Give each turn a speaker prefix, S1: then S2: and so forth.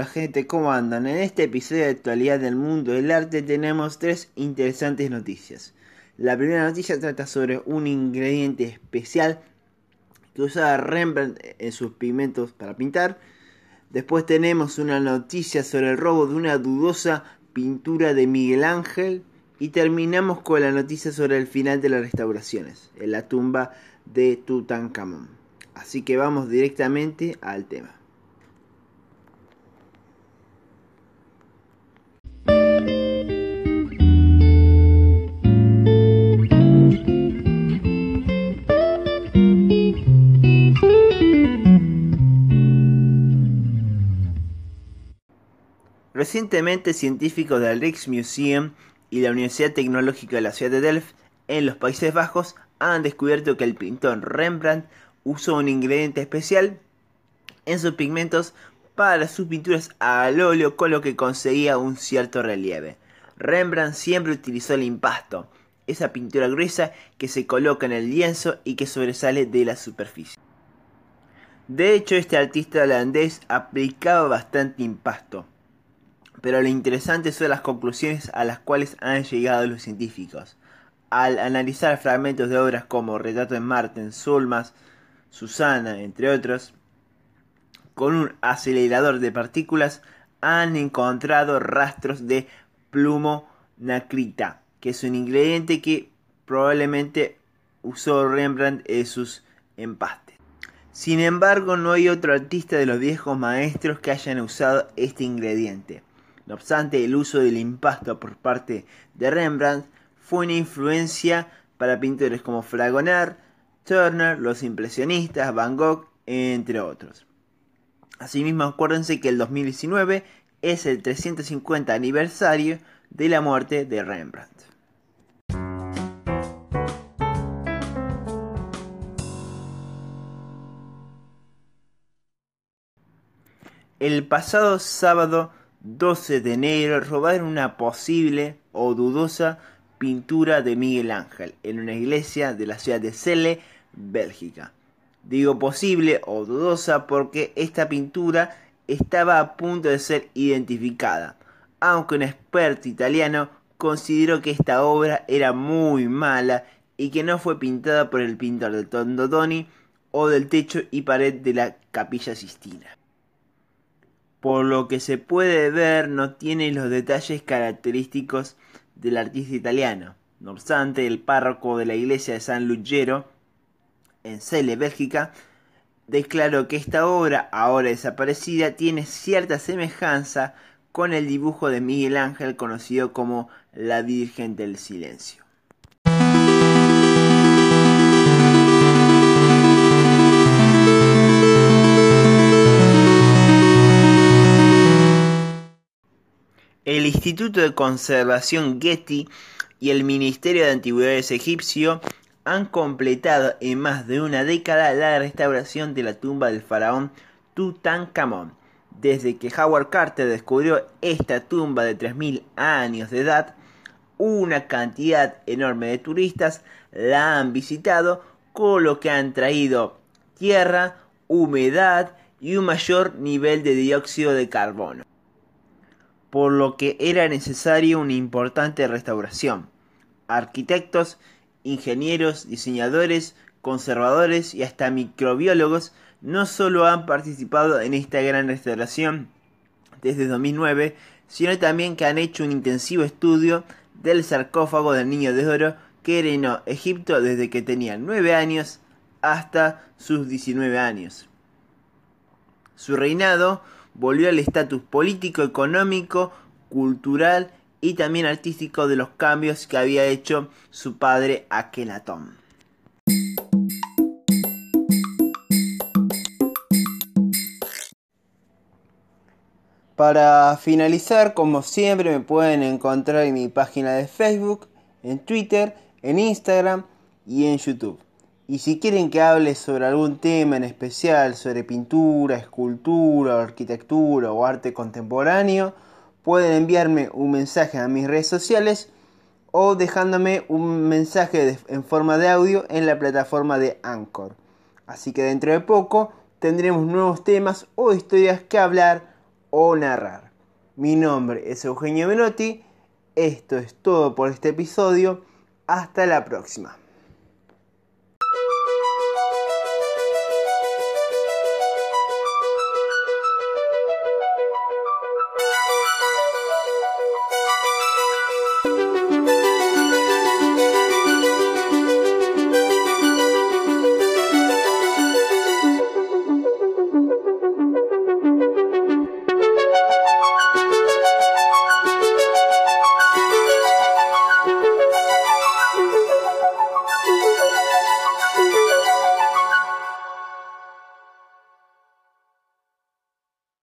S1: Hola gente, ¿cómo andan? En este episodio de actualidad del mundo del arte tenemos tres interesantes noticias. La primera noticia trata sobre un ingrediente especial que usaba Rembrandt en sus pigmentos para pintar. Después tenemos una noticia sobre el robo de una dudosa pintura de Miguel Ángel. Y terminamos con la noticia sobre el final de las restauraciones, en la tumba de Tutankamón. Así que vamos directamente al tema. Recientemente científicos del Rijksmuseum y la Universidad Tecnológica de la ciudad de Delft en los Países Bajos han descubierto que el pintor Rembrandt usó un ingrediente especial en sus pigmentos para sus pinturas al óleo con lo que conseguía un cierto relieve. Rembrandt siempre utilizó el impasto, esa pintura gruesa que se coloca en el lienzo y que sobresale de la superficie. De hecho, este artista holandés aplicaba bastante impasto, pero lo interesante son las conclusiones a las cuales han llegado los científicos. Al analizar fragmentos de obras como Retrato de Marten, Sulmas, Susana, entre otros, con un acelerador de partículas han encontrado rastros de plumonacrita, que es un ingrediente que probablemente usó Rembrandt en sus empastes. Sin embargo, no hay otro artista de los viejos maestros que hayan usado este ingrediente. No obstante, el uso del impasto por parte de Rembrandt fue una influencia para pintores como Fragonard, Turner, los impresionistas, Van Gogh, entre otros. Asimismo, acuérdense que el 2019 es el 350 aniversario de la muerte de Rembrandt. El pasado sábado 12 de enero robaron una posible o dudosa pintura de Miguel Ángel en una iglesia de la ciudad de Celle, Bélgica. Digo posible o dudosa porque esta pintura estaba a punto de ser identificada, aunque un experto italiano consideró que esta obra era muy mala y que no fue pintada por el pintor de Tondodoni o del techo y pared de la capilla Sistina por lo que se puede ver no tiene los detalles característicos del artista italiano. No obstante, el párroco de la iglesia de San Lugero, en Celle, Bélgica, declaró que esta obra, ahora desaparecida, tiene cierta semejanza con el dibujo de Miguel Ángel conocido como la Virgen del Silencio. El Instituto de Conservación Getty y el Ministerio de Antigüedades egipcio han completado en más de una década la restauración de la tumba del faraón Tutankamón. Desde que Howard Carter descubrió esta tumba de 3.000 años de edad, una cantidad enorme de turistas la han visitado, con lo que han traído tierra, humedad y un mayor nivel de dióxido de carbono por lo que era necesaria una importante restauración. Arquitectos, ingenieros, diseñadores, conservadores y hasta microbiólogos no solo han participado en esta gran restauración desde 2009, sino también que han hecho un intensivo estudio del sarcófago del Niño de Oro que reinó Egipto desde que tenía 9 años hasta sus 19 años. Su reinado volvió al estatus político, económico, cultural y también artístico de los cambios que había hecho su padre Akenatón. Para finalizar, como siempre, me pueden encontrar en mi página de Facebook, en Twitter, en Instagram y en YouTube. Y si quieren que hable sobre algún tema en especial, sobre pintura, escultura, arquitectura o arte contemporáneo, pueden enviarme un mensaje a mis redes sociales o dejándome un mensaje en forma de audio en la plataforma de Anchor. Así que dentro de poco tendremos nuevos temas o historias que hablar o narrar. Mi nombre es Eugenio Menotti, esto es todo por este episodio, hasta la próxima.